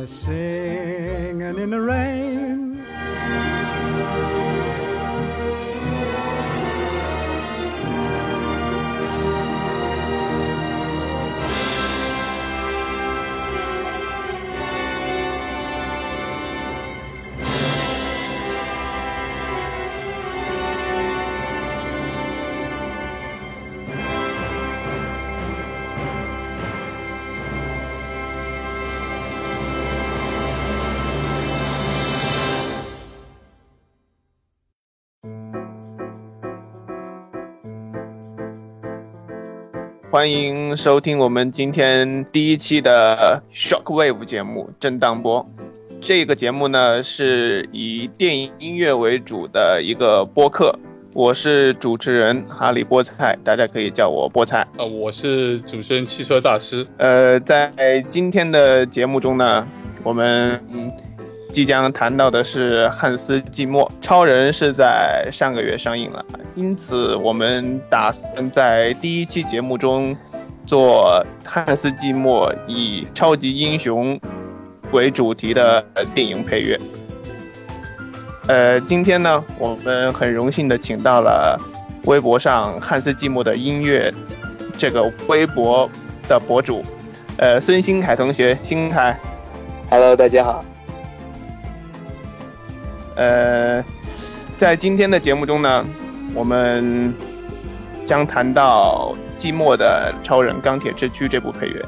guessing. 欢迎收听我们今天第一期的 Shockwave 节目震荡波”。这个节目呢是以电影音乐为主的一个播客。我是主持人哈利菠菜，大家可以叫我菠菜。啊，我是主持人汽车大师。呃，在今天的节目中呢，我们即将谈到的是汉斯季默。超人是在上个月上映了，因此我们打算在第一期节目中做汉斯季默以超级英雄为主题的电影配乐。呃，今天呢，我们很荣幸的请到了微博上汉斯季默的音乐这个微博的博主，呃，孙新凯同学，新凯，Hello，大家好。呃，在今天的节目中呢，我们将谈到寂寞的《超人钢铁之躯》这部配乐。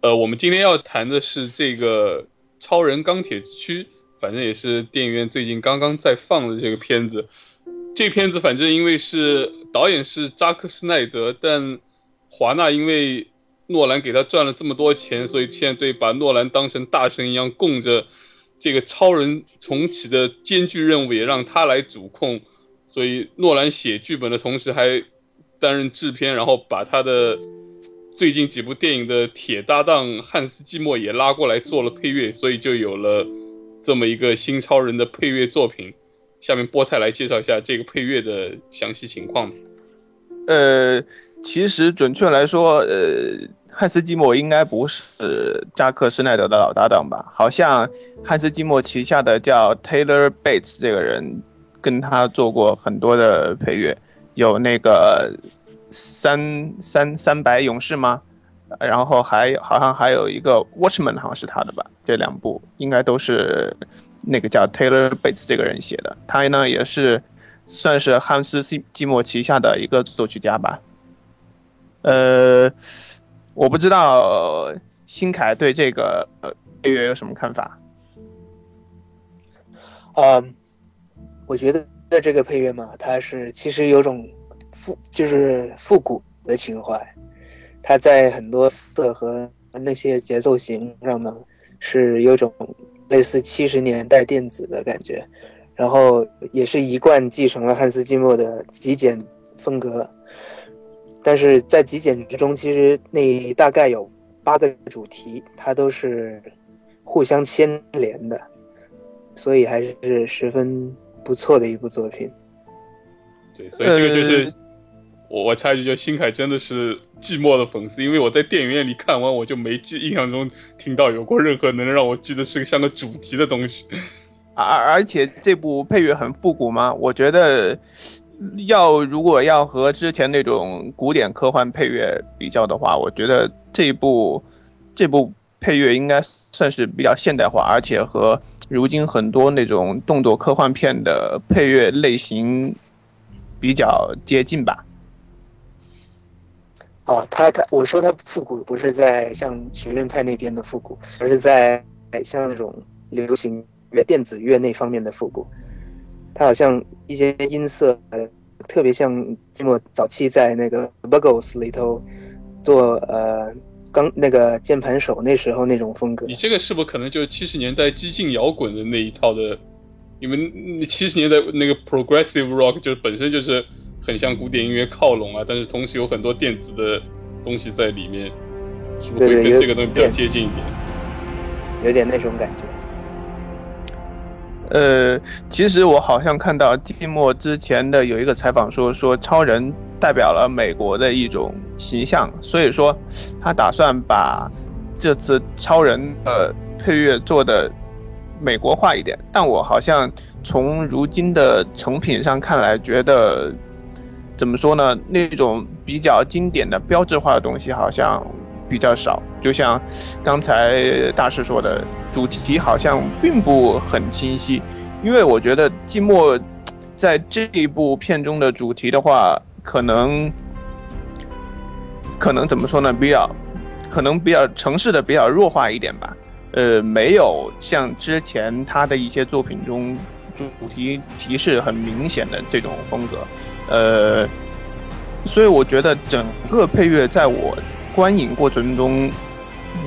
呃，我们今天要谈的是这个《超人钢铁之躯》，反正也是电影院最近刚刚在放的这个片子。这片子反正因为是导演是扎克施奈德，但华纳因为诺兰给他赚了这么多钱，所以现在对把诺兰当成大神一样供着。这个超人重启的艰巨任务也让他来主控，所以诺兰写剧本的同时还担任制片，然后把他的。最近几部电影的铁搭档汉斯季默也拉过来做了配乐，所以就有了这么一个新超人的配乐作品。下面菠菜来介绍一下这个配乐的详细情况。呃，其实准确来说，呃，汉斯季默应该不是扎克施奈德的老搭档吧？好像汉斯季默旗下的叫 Taylor Bates 这个人跟他做过很多的配乐，有那个。三三三百勇士吗？然后还好像还有一个 Watchman，好像是他的吧？这两部应该都是那个叫 Taylor Bates 这个人写的。他呢也是算是汉斯西季默旗下的一个作曲家吧。呃，我不知道新凯对这个呃配乐有什么看法？嗯，我觉得这个配乐嘛，它是其实有种。复就是复古的情怀，它在很多色和那些节奏型上呢，是有种类似七十年代电子的感觉，然后也是一贯继承了汉斯季默的极简风格，但是在极简之中，其实那大概有八个主题，它都是互相牵连的，所以还是十分不错的一部作品。对，所以这个就是。我我插一句，就新凯真的是寂寞的粉丝，因为我在电影院里看完，我就没记印象中听到有过任何能让我记得是个像个主题的东西。而而且这部配乐很复古吗？我觉得要如果要和之前那种古典科幻配乐比较的话，我觉得这部这部配乐应该算是比较现代化，而且和如今很多那种动作科幻片的配乐类型比较接近吧。哦，他他我说他复古不是在像学院派那边的复古，而是在像那种流行乐、电子乐那方面的复古。它好像一些音色，特别像寂寞早期在那个 Buggles 里头做呃刚那个键盘手那时候那种风格。你这个是不是可能就是七十年代激进摇滚的那一套的？你们七十年代那个 Progressive Rock 就是本身就是。很像古典音乐靠拢啊，但是同时有很多电子的东西在里面，是不是会跟这个东西比较接近一点？有点那种感觉。呃，其实我好像看到季末之前的有一个采访说，说超人代表了美国的一种形象，所以说他打算把这次超人的配乐做的美国化一点。但我好像从如今的成品上看来，觉得怎么说呢？那种比较经典的标志化的东西好像比较少。就像刚才大师说的，主题好像并不很清晰。因为我觉得季默在这一部片中的主题的话，可能可能怎么说呢？比较可能比较城市的比较弱化一点吧。呃，没有像之前他的一些作品中主题提示很明显的这种风格。呃，所以我觉得整个配乐在我观影过程中。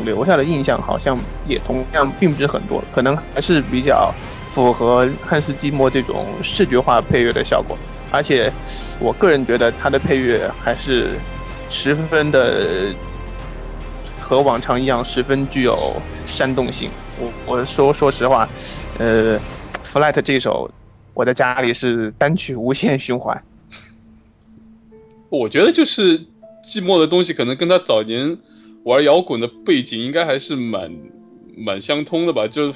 留下的印象好像也同样并不是很多，可能还是比较符合汉斯季默这种视觉化配乐的效果。而且，我个人觉得他的配乐还是十分的和往常一样，十分具有煽动性。我我说说实话，呃，Flight 这首我在家里是单曲无限循环。我觉得就是寂寞的东西可能跟他早年。玩摇滚的背景应该还是蛮蛮相通的吧？就是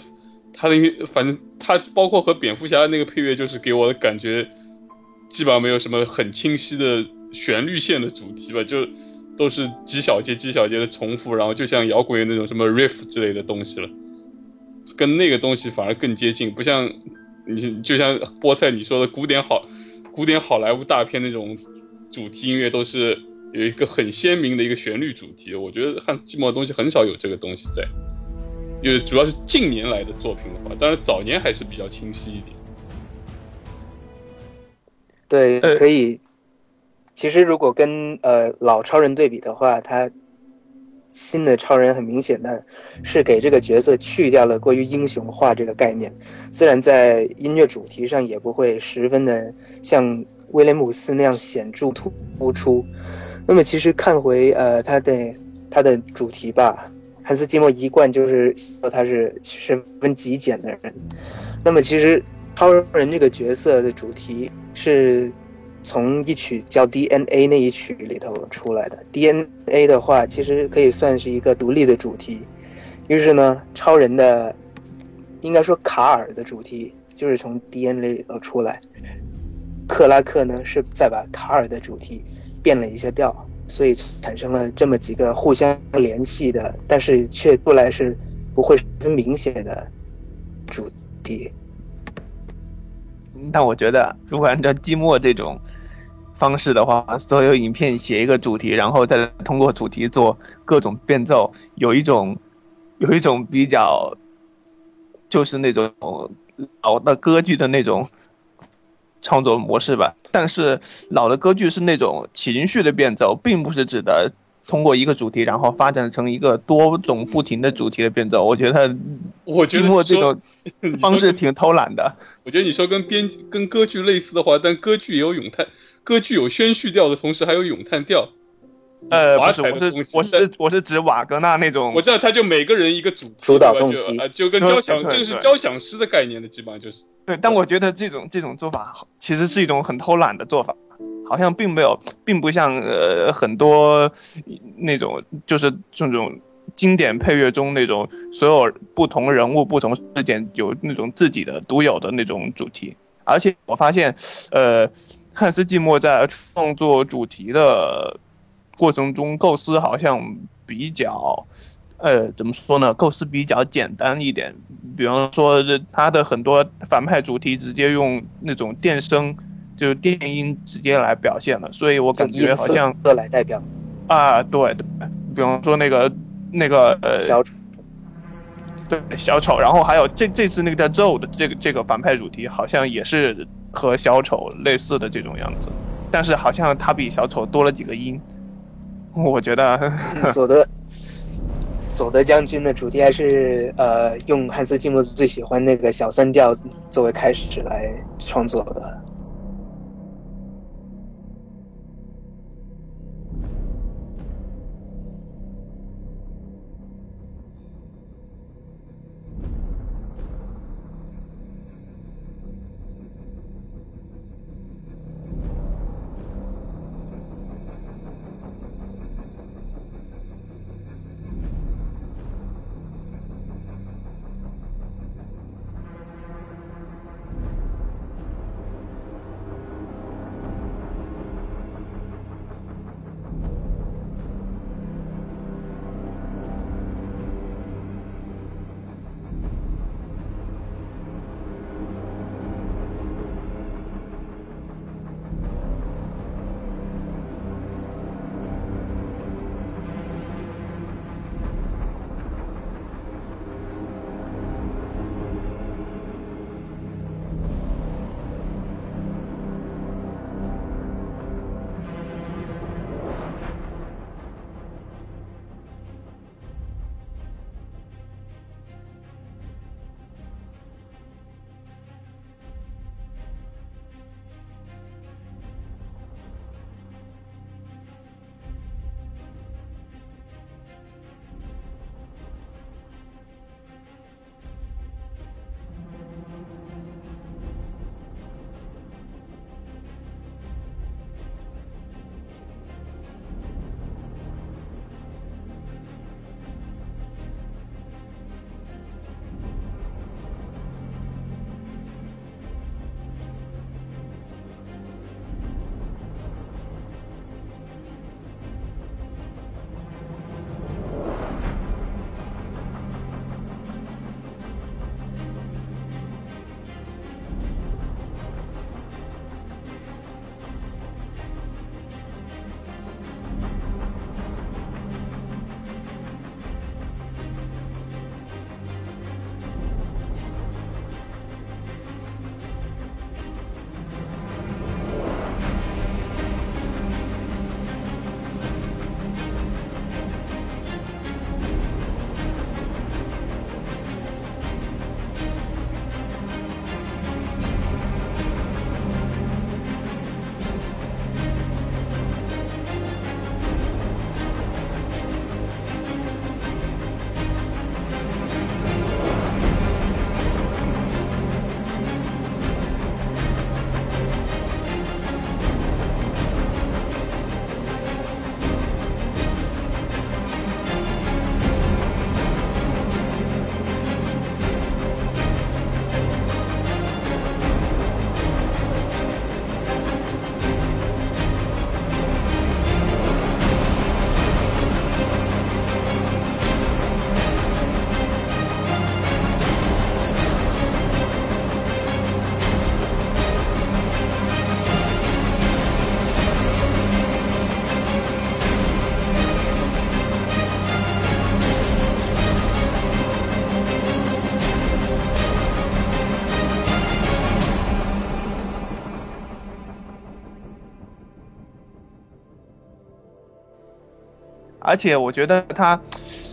他的，反正他包括和蝙蝠侠那个配乐，就是给我的感觉基本上没有什么很清晰的旋律线的主题吧，就都是几小节几小节的重复，然后就像摇滚乐那种什么 riff 之类的东西了，跟那个东西反而更接近，不像你就像菠菜你说的古典好古典好莱坞大片那种主题音乐都是。有一个很鲜明的一个旋律主题，我觉得汉斯季默的东西很少有这个东西在，因为主要是近年来的作品的话，当然早年还是比较清晰一点。对，可以。其实如果跟呃老超人对比的话，他新的超人很明显的是给这个角色去掉了过于英雄化这个概念，自然在音乐主题上也不会十分的像威廉姆斯那样显著突突出。那么其实看回呃他的他的主题吧，汉斯季默一贯就是说他是十分极简的人。那么其实超人这个角色的主题是从一曲叫 DNA 那一曲里头出来的。DNA 的话其实可以算是一个独立的主题。于是呢，超人的应该说卡尔的主题就是从 DNA 里头出来。克拉克呢是再把卡尔的主题。变了一些调，所以产生了这么几个互相联系的，但是却出来是不会很明显的主题。但我觉得，如果按照寂寞这种方式的话，所有影片写一个主题，然后再通过主题做各种变奏，有一种有一种比较，就是那种老的歌剧的那种。创作模式吧，但是老的歌剧是那种情绪的变奏，并不是指的通过一个主题，然后发展成一个多种不停的主题的变奏。我觉得，我觉得这种方式挺偷懒的。我觉得你说跟编跟歌剧类似的话，但歌剧也有咏叹，歌剧有宣叙调的同时还有咏叹调。呃，不是，我是我是我是指瓦格纳那种。我知道，他就每个人一个主主导动机，就跟交响，这个是交响诗的概念的，基本上就是。对，但我觉得这种这种做法其实是一种很偷懒的做法，好像并没有，并不像呃很多那种就是这种经典配乐中那种所有不同人物、不同事件有那种自己的独有的那种主题。而且我发现，呃，汉斯季默在创作主题的。过程中构思好像比较，呃，怎么说呢？构思比较简单一点。比方说，他的很多反派主题直接用那种电声，就是电音直接来表现了，所以我感觉好像来代表。啊，对，对比方说那个那个呃小丑，对小丑，然后还有这这次那个叫 Zoe 的这个这个反派主题，好像也是和小丑类似的这种样子，但是好像他比小丑多了几个音。我觉得佐德佐德将军的主题还是呃用汉斯季默最喜欢那个小三调作为开始来创作的。而且我觉得他，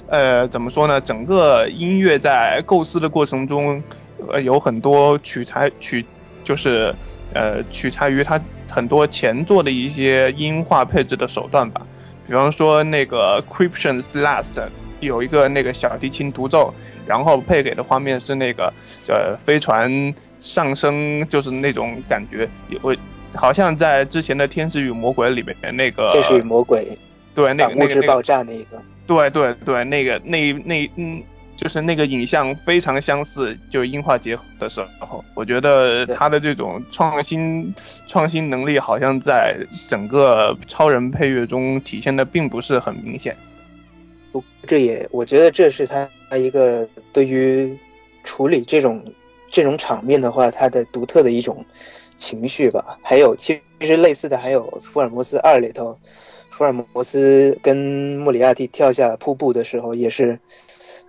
呃，怎么说呢？整个音乐在构思的过程中，呃，有很多取材取，就是呃，取材于他很多前作的一些音画配置的手段吧。比方说那个《Cryptions Last》有一个那个小提琴独奏，然后配给的画面是那个呃飞船上升，就是那种感觉，也好像在之前的《天使与魔鬼》里面那个。天使与魔鬼。对，那个物质爆炸那一个。对对对，那个那那嗯，就是那个影像非常相似，就音画结合的时候，我觉得他的这种创新创新能力，好像在整个超人配乐中体现的并不是很明显。不，这也我觉得这是他一个对于处理这种这种场面的话，他的独特的一种情绪吧。还有，其实类似的还有《福尔摩斯二》里头。福尔摩斯跟莫里亚蒂跳下瀑布的时候，也是，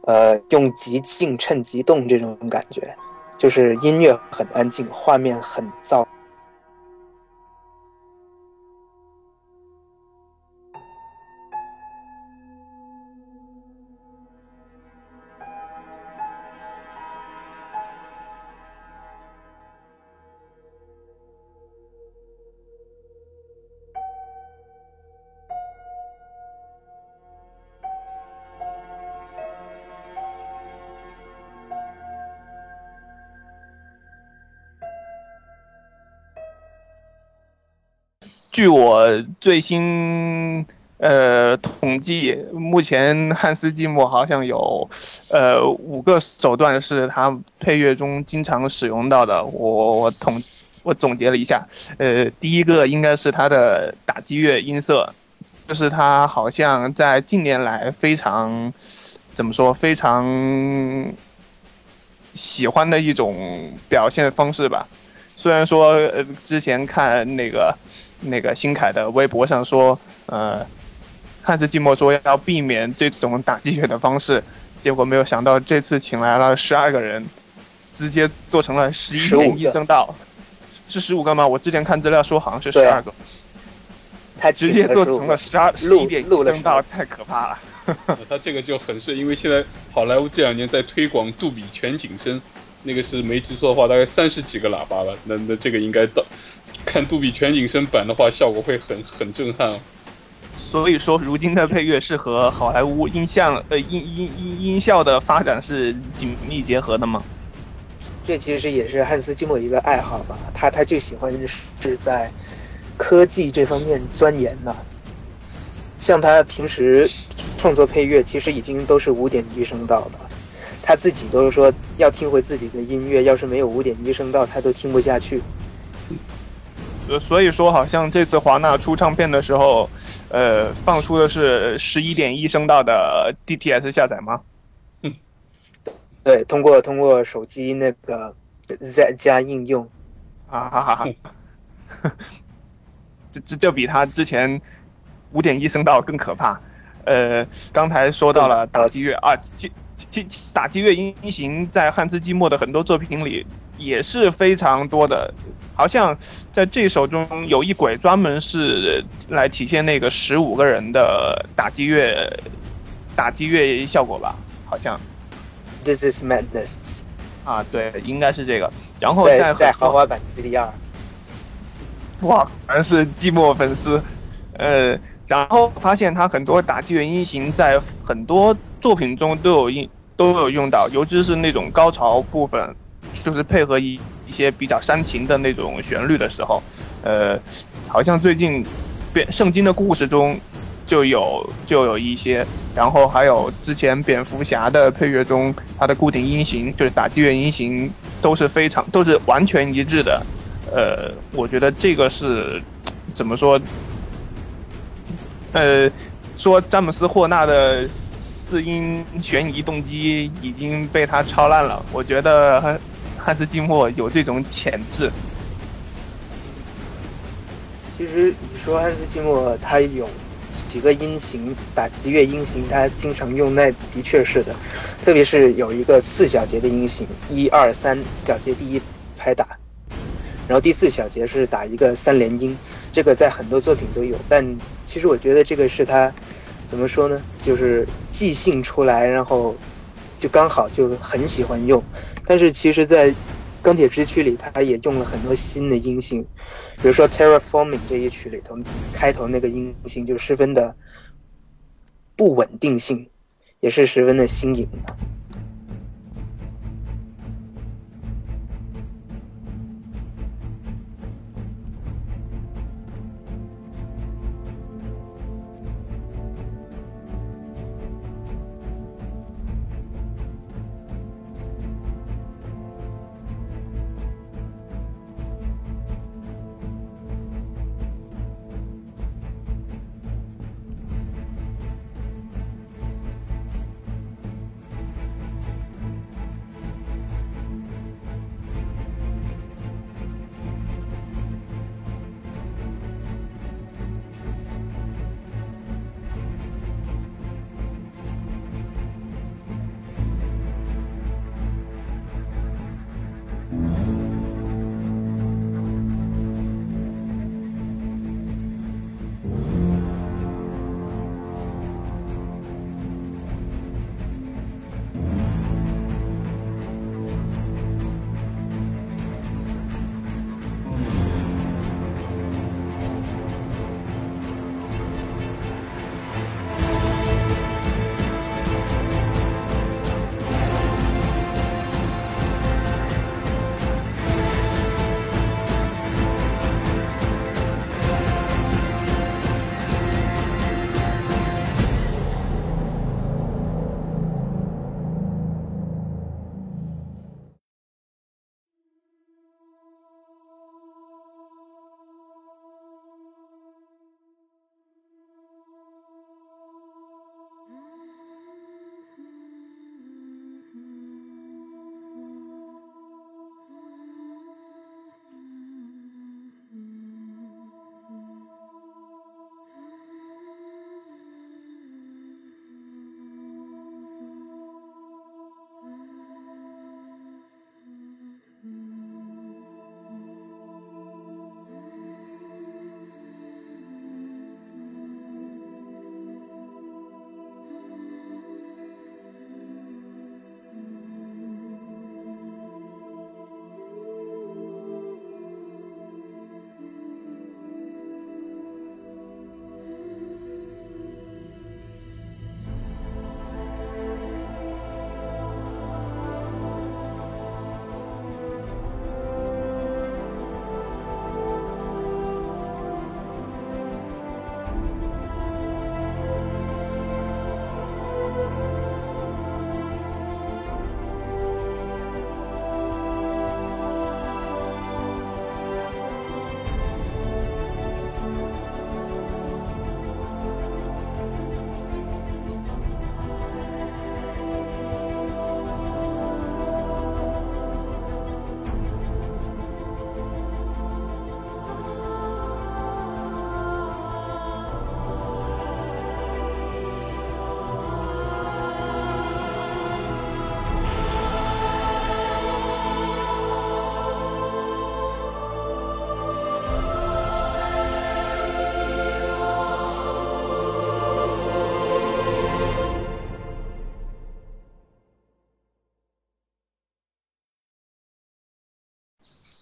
呃，用极静衬极动这种感觉，就是音乐很安静，画面很燥。据我最新呃统计，目前汉斯季默好像有呃五个手段是他配乐中经常使用到的。我我统我总结了一下，呃，第一个应该是他的打击乐音色，就是他好像在近年来非常怎么说非常喜欢的一种表现方式吧。虽然说呃之前看那个。那个新凯的微博上说，呃，汉斯季默说要避免这种打鸡血的方式，结果没有想到这次请来了十二个人，直接做成了十一点一声道，是十五个吗？我之前看资料说好像是十二个，他直接做成了十二十一点一声道，太可怕了。他这个就很是，因为现在好莱坞这两年在推广杜比全景声，那个是没记错的话，大概三十几个喇叭吧，那那这个应该到。看杜比全景声版的话，效果会很很震撼。所以说，如今的配乐是和好莱坞音像呃音音音音效的发展是紧密结合的吗？这其实也是汉斯季默一个爱好吧。他他就喜欢是在科技这方面钻研嘛。像他平时创作配乐，其实已经都是五点一声道的。他自己都是说要听回自己的音乐，要是没有五点一声道，他都听不下去。呃，所以说好像这次华纳出唱片的时候，呃，放出的是十一点一声道的 DTS 下载吗？嗯，对，通过通过手机那个 Z 加应用，啊哈哈哈，这这就比他之前五点一声道更可怕。呃，刚才说到了打击乐啊，其其打击乐音型在汉斯季默的很多作品里也是非常多的。好像在这首中有一轨专门是来体现那个十五个人的打击乐打击乐效果吧？好像。This is madness。啊，对，应该是这个。然后在在豪华版 CD 二。哇，果然是寂寞粉丝。呃，然后发现他很多打击乐音型在很多作品中都有用都有用到，尤其是那种高潮部分，就是配合一。一些比较煽情的那种旋律的时候，呃，好像最近，变圣经的故事中就有就有一些，然后还有之前蝙蝠侠的配乐中，它的固定音型就是打击乐音型都是非常都是完全一致的，呃，我觉得这个是怎么说？呃，说詹姆斯霍纳的四音悬疑动机已经被他抄烂了，我觉得。汉斯季默有这种潜质。其实你说汉斯季默他有几个音型打击乐音型，他经常用，那的确是的。特别是有一个四小节的音型，一二三小节第一拍打，然后第四小节是打一个三连音，这个在很多作品都有。但其实我觉得这个是他怎么说呢？就是即兴出来，然后就刚好就很喜欢用。但是其实，在《钢铁之躯》里，他也用了很多新的音型，比如说《Terraforming》这一曲里头开头那个音型就十分的不稳定性，也是十分的新颖的。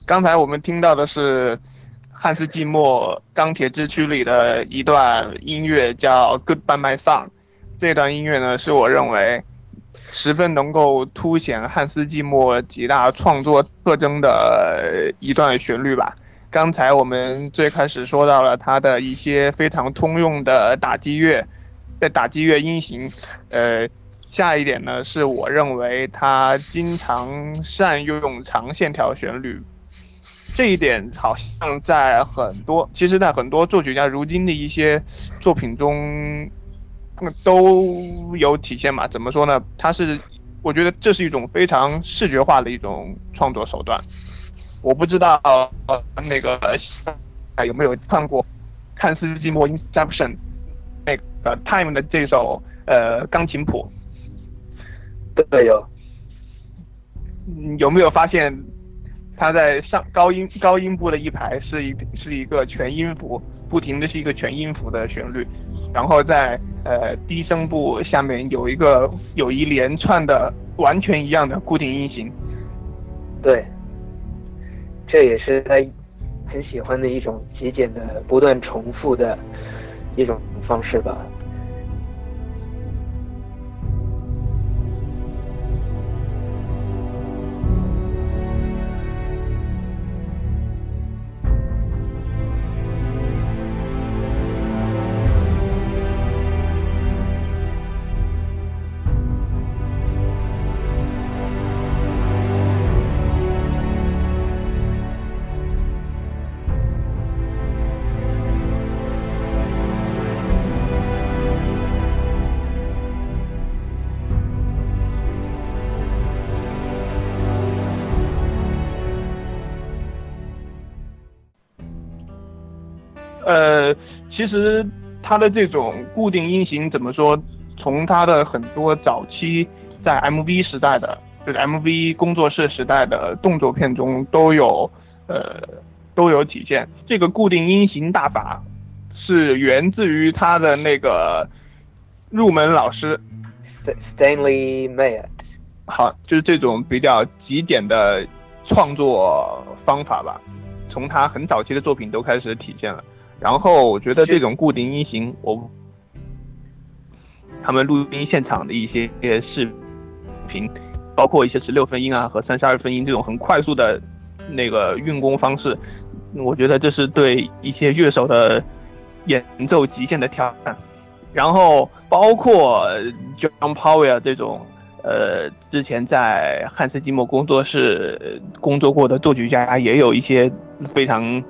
刚才我们听到的是汉斯季默《钢铁之躯》里的一段音乐，叫《Goodbye My Song》。这段音乐呢，是我认为十分能够凸显汉斯季默几大创作特征的一段旋律吧。刚才我们最开始说到了他的一些非常通用的打击乐，在打击乐音型，呃，下一点呢，是我认为他经常善用长线条旋律。这一点好像在很多，其实，在很多作曲家如今的一些作品中，都有体现嘛？怎么说呢？它是，我觉得这是一种非常视觉化的一种创作手段。我不知道那个有没有看过汉斯季默《Inception》那个 Time 的这首呃钢琴谱？对，有。有没有发现？它在上高音高音部的一排是一是一个全音符，不停的是一个全音符的旋律，然后在呃低声部下面有一个有一连串的完全一样的固定音型。对，这也是他很喜欢的一种极简的、不断重复的一种方式吧。呃，其实它的这种固定音型怎么说？从它的很多早期在 MV 时代的，就是 MV 工作室时代的动作片中都有，呃，都有体现。这个固定音型大法是源自于他的那个入门老师 Stanley Mayer。好，就是这种比较极简的创作方法吧，从他很早期的作品都开始体现了。然后我觉得这种固定音型，我他们录音现场的一些视频，包括一些十六分音啊和三十二分音这种很快速的那个运功方式，我觉得这是对一些乐手的演奏极限的挑战。然后包括 John Powell 这种，呃，之前在汉斯季默工作室工作过的作曲家，也有一些非常。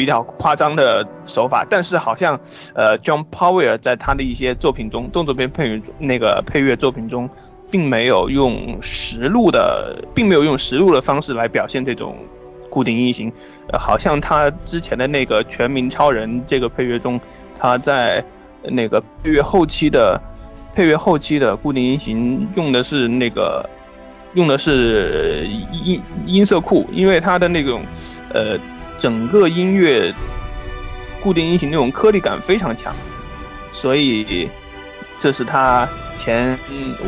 比较夸张的手法，但是好像，呃，John Powell 在他的一些作品中，动作片配乐那个配乐作品中，并没有用实录的，并没有用实录的方式来表现这种固定音型。呃，好像他之前的那个《全民超人》这个配乐中，他在那个配乐后期的配乐后期的固定音型用的是那个用的是音音色库，因为他的那种，呃。整个音乐固定音型那种颗粒感非常强，所以这是他前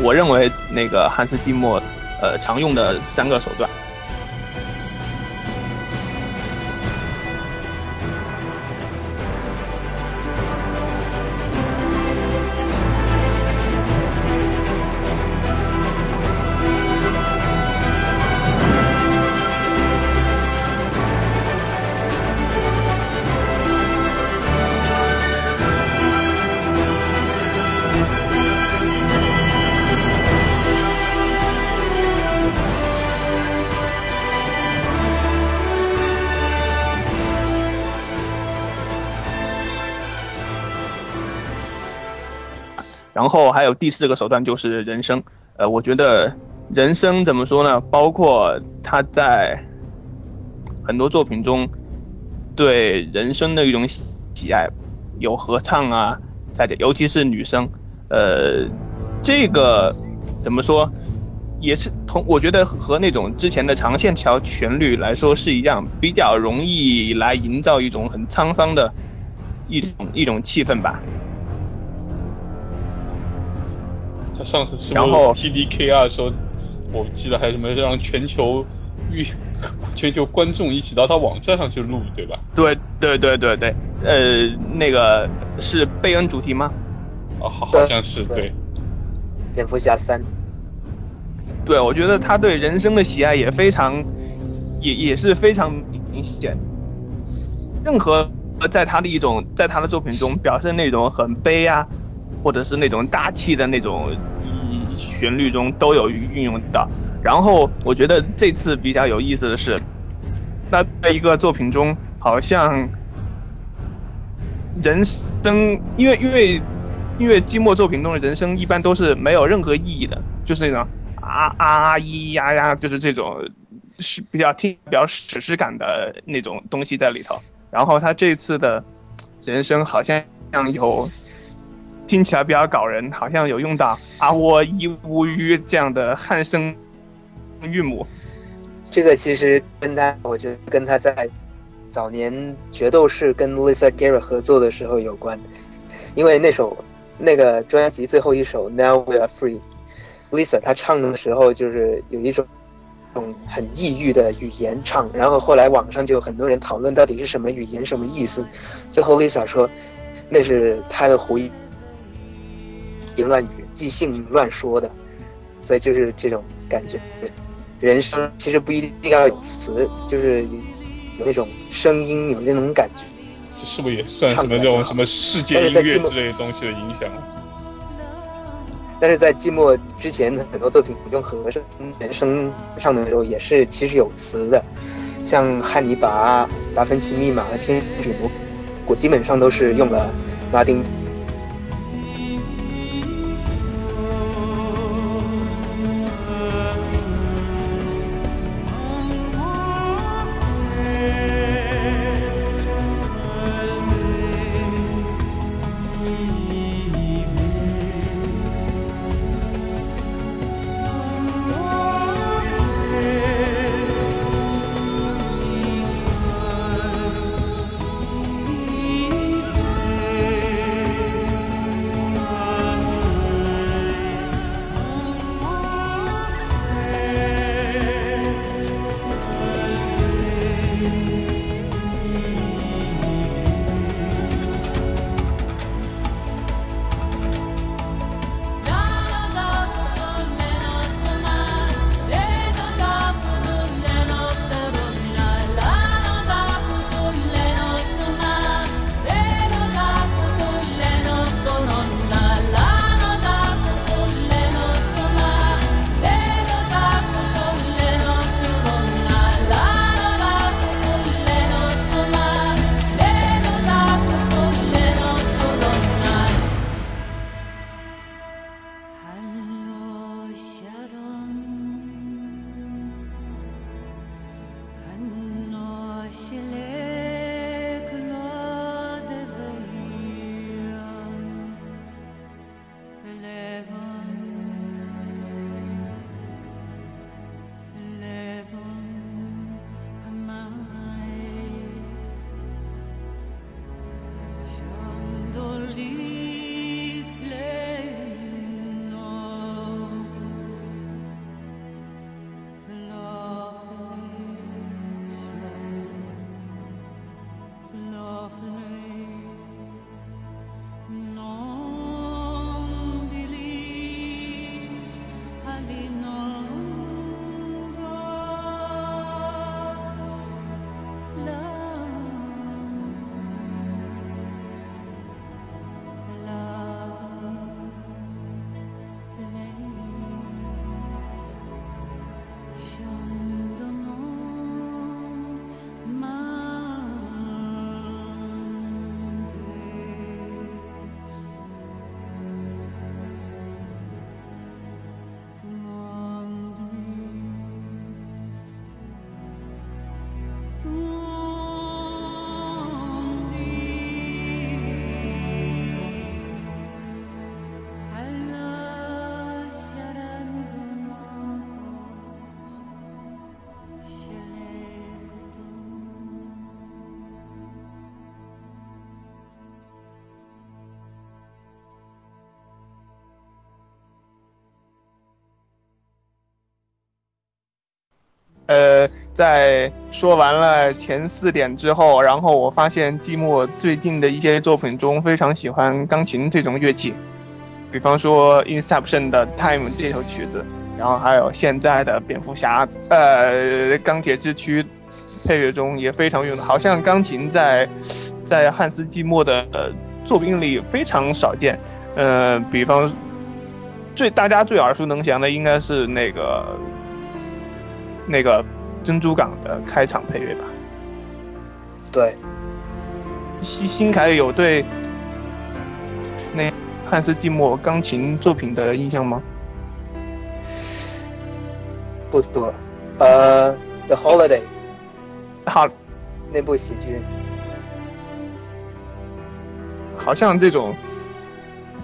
我认为那个汉斯季默呃常用的三个手段。第四个手段就是人声，呃，我觉得人声怎么说呢？包括他在很多作品中对人生的一种喜爱，有合唱啊，在尤其是女生，呃，这个怎么说，也是同我觉得和那种之前的长线条旋律来说是一样，比较容易来营造一种很沧桑的一种一种气氛吧。他上次是后 T D K 二说，我记得还有什么让全球预 全球观众一起到他网站上去录，对吧？对对对对对，呃，那个是贝恩主题吗？哦，好好像是对。蝙蝠侠三。对，我觉得他对人生的喜爱也非常，也也是非常明显。任何在他的一种在他的作品中表现那种很悲啊。或者是那种大气的那种旋律中都有运用到，然后我觉得这次比较有意思的是，那在一个作品中，好像人生，因为因为因为寂寞作品中的人生一般都是没有任何意义的，就是那种啊啊咿咿呀呀，就是这种是比较听比较史诗感的那种东西在里头，然后他这次的人生好像像有。听起来比较搞人，好像有用到“啊我一无语”这样的汉声韵母。这个其实跟他，我觉得跟他在早年决斗士跟 Lisa Gary 合作的时候有关，因为那首那个专辑最后一首 Now We Are Free，Lisa 她唱的时候就是有一种种很抑郁的语言唱，然后后来网上就有很多人讨论到底是什么语言什么意思，最后 Lisa 说那是她的胡言乱语，即兴乱说的，所以就是这种感觉。人生其实不一定要有词，就是有那种声音，有那种感觉。这是不是也算什么这种什么世界音乐之类的东西的影响？但是在寂寞之前的很多作品用和声人声唱的时候，也是其实有词的，像汉尼拔、达芬奇密码、天使魔我基本上都是用了拉丁。呃，在说完了前四点之后，然后我发现季末最近的一些作品中非常喜欢钢琴这种乐器，比方说《Inception》的《Time》这首曲子，然后还有现在的蝙蝠侠，呃，钢铁之躯配乐中也非常用的，好像钢琴在在汉斯季默的作品里非常少见。呃，比方最大家最耳熟能详的应该是那个。那个珍珠港的开场配乐吧。对，新新凯有对那汉斯季默钢琴作品的印象吗？不多，呃，《The Holiday》好，那部喜剧，好像这种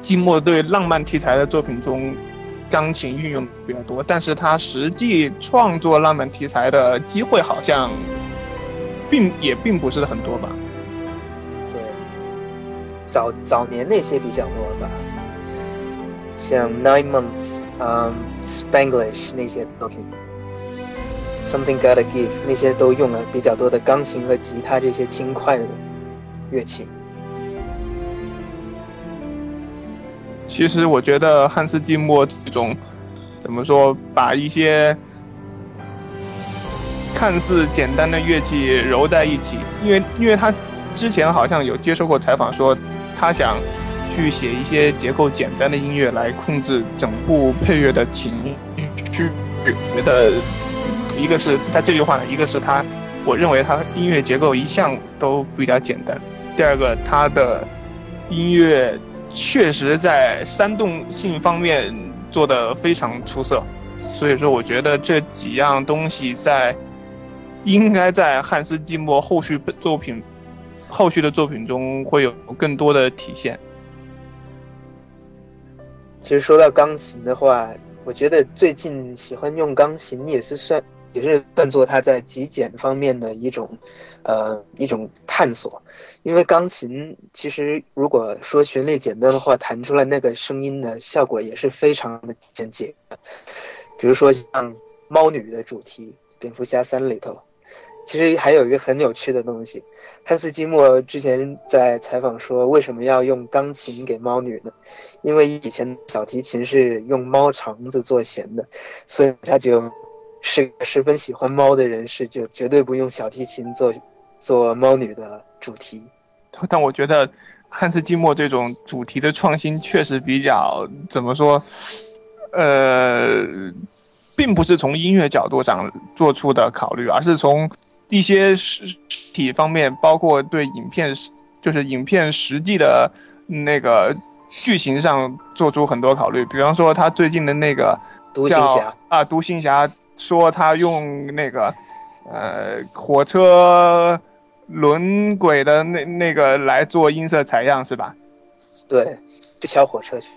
季默对浪漫题材的作品中。钢琴运用比较多，但是他实际创作浪漫题材的机会好像，并也并不是很多吧。对，早早年那些比较多吧，像 Nine Months，嗯，Spanglish 那些作品，Something Gotta Give 那些都用了比较多的钢琴和吉他这些轻快的乐器。其实我觉得汉斯季默这种怎么说，把一些看似简单的乐器揉在一起，因为因为他之前好像有接受过采访，说他想去写一些结构简单的音乐来控制整部配乐的情绪。觉得一个是他这句话呢，一个是他，我认为他音乐结构一向都比较简单。第二个，他的音乐。确实在煽动性方面做得非常出色，所以说我觉得这几样东西在应该在汉斯季默后续作品后续的作品中会有更多的体现。其实说到钢琴的话，我觉得最近喜欢用钢琴也是算也是算作他在极简方面的一种呃一种探索。因为钢琴其实如果说旋律简单的话，弹出来那个声音的效果也是非常的简洁。比如说像猫女的主题《蝙蝠侠三》里头，其实还有一个很有趣的东西。汉斯季默之前在采访说，为什么要用钢琴给猫女呢？因为以前小提琴是用猫肠子做弦的，所以他就是个十分喜欢猫的人士，就绝对不用小提琴做做猫女的。主题，但我觉得汉斯季默这种主题的创新确实比较怎么说，呃，并不是从音乐角度上做出的考虑，而是从一些实体方面，包括对影片就是影片实际的那个剧情上做出很多考虑。比方说他最近的那个独行侠啊独行侠，说他用那个呃火车。轮轨的那那个来做音色采样是吧？对，这小火车去。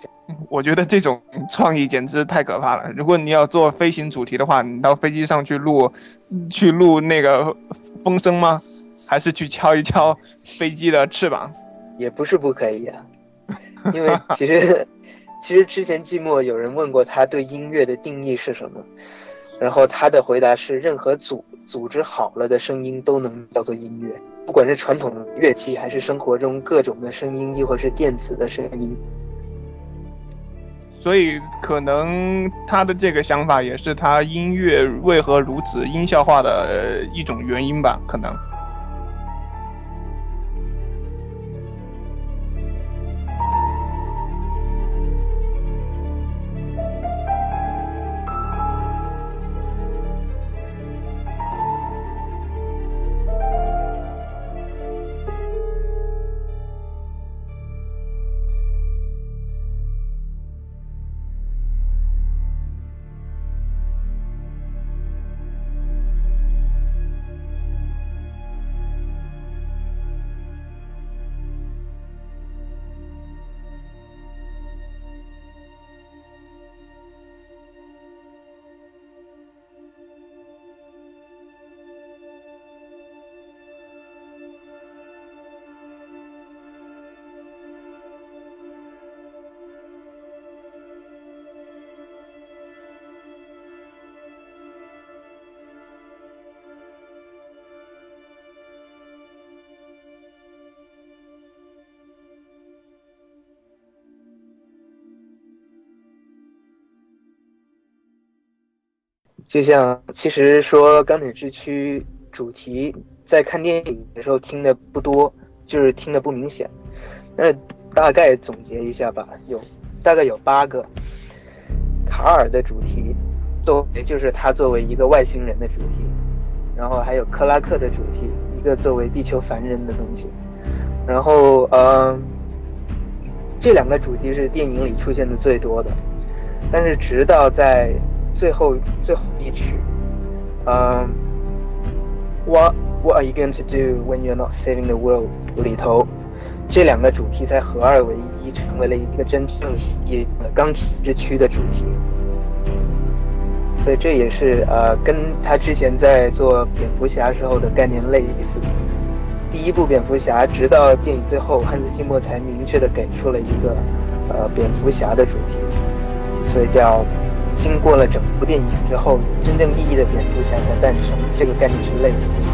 我觉得这种创意简直太可怕了。如果你要做飞行主题的话，你到飞机上去录，去录那个风声吗？还是去敲一敲飞机的翅膀？也不是不可以啊。因为其实，其实之前寂寞有人问过他对音乐的定义是什么，然后他的回答是任何组。组织好了的声音都能叫做音乐，不管是传统乐器，还是生活中各种的声音，亦或是电子的声音。所以，可能他的这个想法也是他音乐为何如此音效化的一种原因吧？可能。就像其实说《钢铁之躯》主题，在看电影的时候听的不多，就是听的不明显。那大概总结一下吧，有大概有八个。卡尔的主题，作为就是他作为一个外星人的主题，然后还有克拉克的主题，一个作为地球凡人的东西。然后嗯，这两个主题是电影里出现的最多的，但是直到在。最后最后一曲，嗯，What What are you going to do when you're not saving the world？里头，这两个主题才合二为一，成为了一个真正意义的钢铁之躯的主题。所以这也是呃，跟他之前在做蝙蝠侠时候的概念类似。第一部蝙蝠侠，直到电影最后，汉斯季默才明确的给出了一个呃蝙蝠侠的主题，所以叫经过了整部电影之后，真正意义的蝙蝠侠才诞生。这个概念是类似的。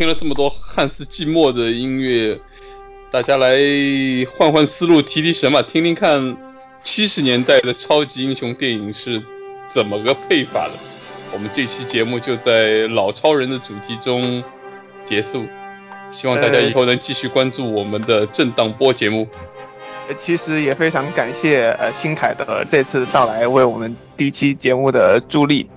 听了这么多汉斯季默的音乐，大家来换换思路，提提神嘛，听听看七十年代的超级英雄电影是怎么个配法的。我们这期节目就在老超人的主题中结束，希望大家以后能继续关注我们的震荡波节目。其实也非常感谢呃新凯的这次到来，为我们第一期节目的助力。